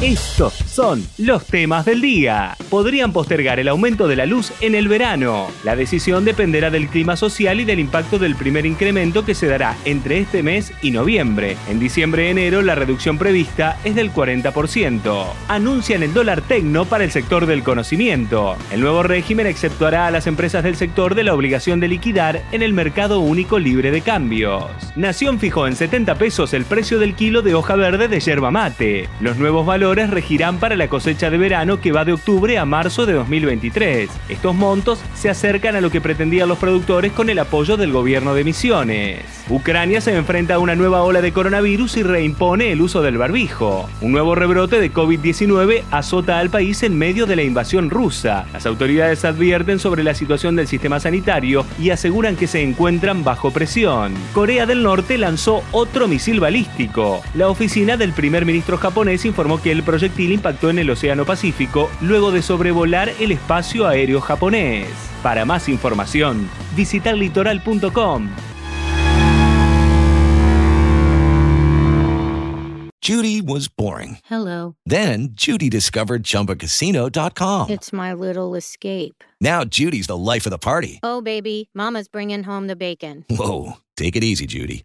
Estos son los temas del día. Podrían postergar el aumento de la luz en el verano. La decisión dependerá del clima social y del impacto del primer incremento que se dará entre este mes y noviembre. En diciembre-enero la reducción prevista es del 40%. Anuncian el dólar tecno para el sector del conocimiento. El nuevo régimen exceptuará a las empresas del sector de la obligación de liquidar en el mercado único libre de cambios. Nación fijó en 70 pesos el precio del kilo de hoja verde de yerba mate. Los nuevos valores regirán para la cosecha de verano que va de octubre a marzo de 2023. Estos montos se acercan a lo que pretendían los productores con el apoyo del gobierno de Misiones. Ucrania se enfrenta a una nueva ola de coronavirus y reimpone el uso del barbijo. Un nuevo rebrote de COVID-19 azota al país en medio de la invasión rusa. Las autoridades advierten sobre la situación del sistema sanitario y aseguran que se encuentran bajo presión. Corea del Norte lanzó otro misil balístico. La oficina del primer ministro japonés informó que el proyectil impactó en el Océano Pacífico luego de sobrevolar el espacio aéreo japonés. Para más información, visita litoral.com. Judy was boring. Hello. Then Judy discovered ChumbaCasino.com. It's my little escape. Now Judy's the life of the party. Oh, baby, Mama's bringing home the bacon. Whoa, take it easy, Judy.